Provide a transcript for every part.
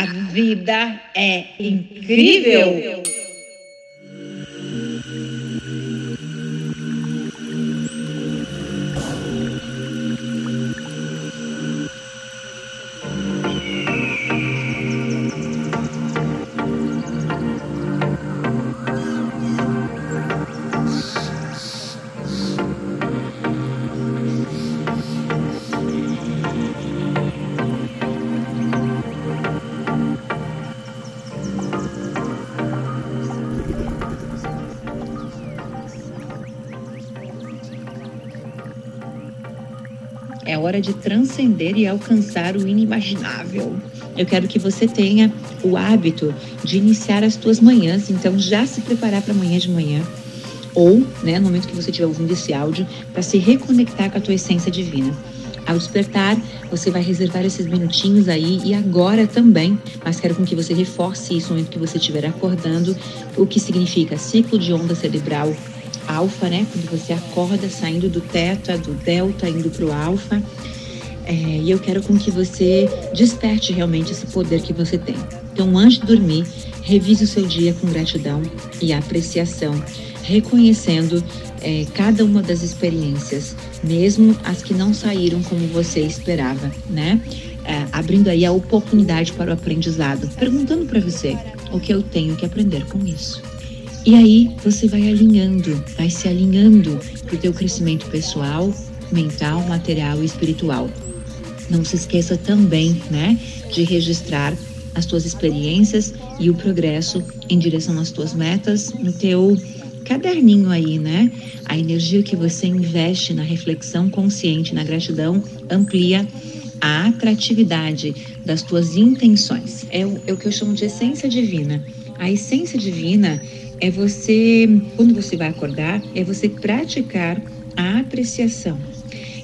A vida é incrível. Hora de transcender e alcançar o inimaginável. Eu quero que você tenha o hábito de iniciar as tuas manhãs, então já se preparar para amanhã de manhã ou, né, no momento que você estiver ouvindo esse áudio, para se reconectar com a tua essência divina. Ao despertar, você vai reservar esses minutinhos aí e agora também, mas quero com que você reforce isso no momento que você estiver acordando, o que significa ciclo de onda cerebral alfa, né? Quando você acorda saindo do teta, do delta, indo para o alfa. É, e eu quero com que você desperte realmente esse poder que você tem. Então, antes de dormir, revise o seu dia com gratidão e apreciação, reconhecendo é, cada uma das experiências, mesmo as que não saíram como você esperava, né? É, abrindo aí a oportunidade para o aprendizado, perguntando para você o que eu tenho que aprender com isso. E aí você vai alinhando, vai se alinhando para o teu crescimento pessoal, mental, material e espiritual. Não se esqueça também, né, de registrar as tuas experiências e o progresso em direção às tuas metas no teu caderninho aí, né? A energia que você investe na reflexão consciente, na gratidão, amplia a atratividade das tuas intenções. É o, é o que eu chamo de essência divina. A essência divina é você, quando você vai acordar, é você praticar a apreciação.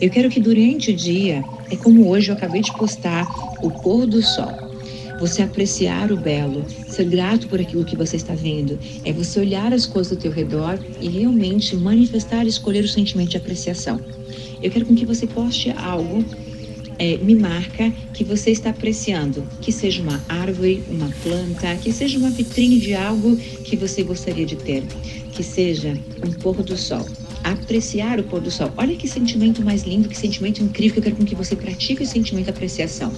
Eu quero que durante o dia, é como hoje eu acabei de postar o pôr do sol. Você apreciar o belo, ser grato por aquilo que você está vendo, é você olhar as coisas ao teu redor e realmente manifestar, escolher o sentimento de apreciação. Eu quero com que você poste algo é, me marca que você está apreciando, que seja uma árvore, uma planta, que seja uma vitrine de algo que você gostaria de ter, que seja um pôr do sol. Apreciar o pôr do sol. Olha que sentimento mais lindo, que sentimento incrível eu quero com que você pratique o sentimento de apreciação.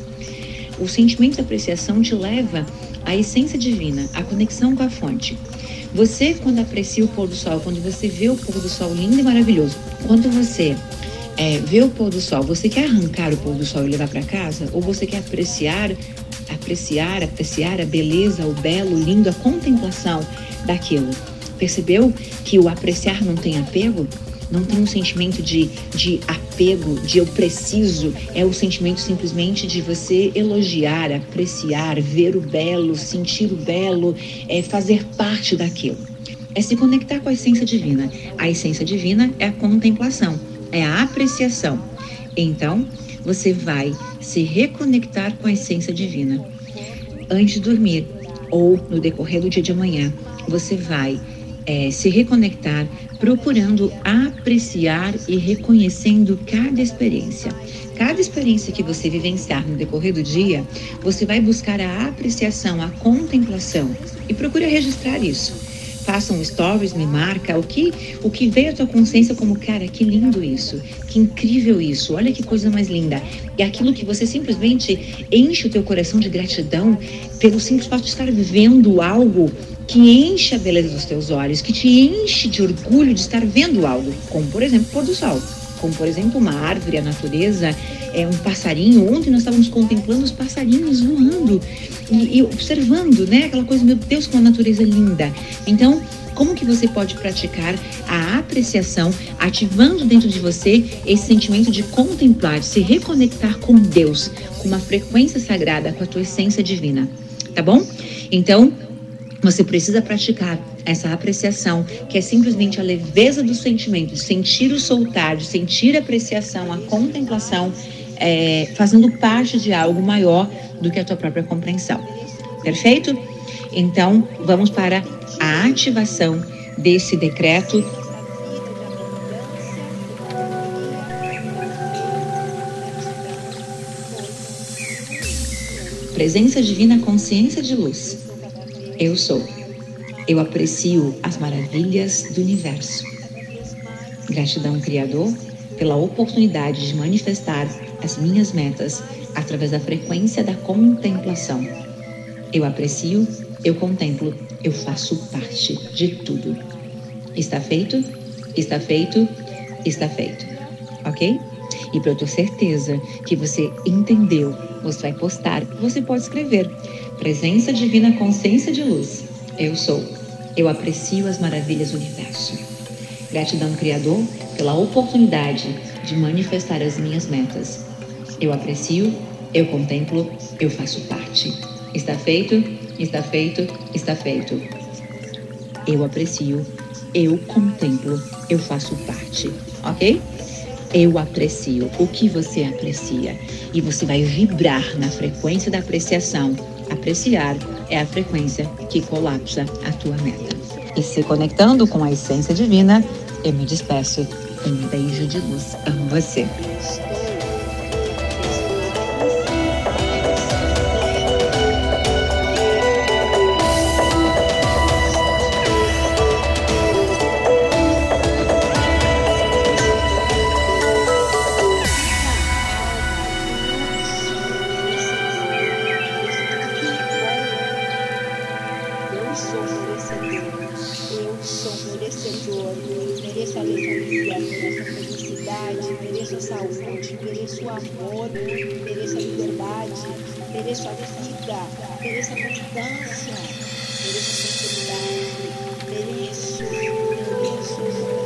O sentimento de apreciação te leva à essência divina, à conexão com a fonte. Você, quando aprecia o pôr do sol, quando você vê o pôr do sol lindo e maravilhoso, quando você é, ver o pôr do sol, você quer arrancar o pôr do sol e levar para casa? Ou você quer apreciar, apreciar, apreciar a beleza, o belo, o lindo, a contemplação daquilo? Percebeu que o apreciar não tem apego? Não tem um sentimento de, de apego, de eu preciso. É o sentimento simplesmente de você elogiar, apreciar, ver o belo, sentir o belo, é fazer parte daquilo. É se conectar com a essência divina. A essência divina é a contemplação é a apreciação. Então, você vai se reconectar com a essência divina. Antes de dormir ou no decorrer do dia de amanhã, você vai é, se reconectar procurando apreciar e reconhecendo cada experiência. Cada experiência que você vivenciar no decorrer do dia, você vai buscar a apreciação, a contemplação e procure registrar isso faça um stories, me marca, o que, o que veio à tua consciência como, cara, que lindo isso, que incrível isso, olha que coisa mais linda. E aquilo que você simplesmente enche o teu coração de gratidão pelo simples fato de estar vivendo algo que enche a beleza dos teus olhos, que te enche de orgulho de estar vendo algo, como por exemplo o pôr do sol, como por exemplo uma árvore, a natureza, é um passarinho. Ontem nós estávamos contemplando os passarinhos voando e, e observando, né? Aquela coisa, meu Deus, como a natureza é linda. Então, como que você pode praticar a apreciação, ativando dentro de você esse sentimento de contemplar, de se reconectar com Deus, com uma frequência sagrada, com a tua essência divina, tá bom? Então, você precisa praticar essa apreciação, que é simplesmente a leveza do sentimento, de sentir o soltar, sentir a apreciação, a contemplação, é, fazendo parte de algo maior do que a tua própria compreensão. Perfeito? Então, vamos para a ativação desse decreto Presença divina, consciência de luz. Eu sou. Eu aprecio as maravilhas do universo. Gratidão, Criador, pela oportunidade de manifestar as minhas metas através da frequência da contemplação. Eu aprecio, eu contemplo, eu faço parte de tudo. Está feito? Está feito? Está feito. Ok? E para eu ter certeza que você entendeu, você vai postar, você pode escrever. Presença divina, consciência de luz. Eu sou. Eu aprecio as maravilhas do universo. Gratidão, Criador, pela oportunidade de manifestar as minhas metas. Eu aprecio, eu contemplo, eu faço parte. Está feito, está feito, está feito. Eu aprecio, eu contemplo, eu faço parte, ok? Eu aprecio o que você aprecia e você vai vibrar na frequência da apreciação. Apreciar é a frequência que colapsa a tua meta. E se conectando com a essência divina, eu me despeço. Um beijo de luz. Amo você. Mereço a vida, mereço a abundância, mereço a prosperidade, mereço, mereço,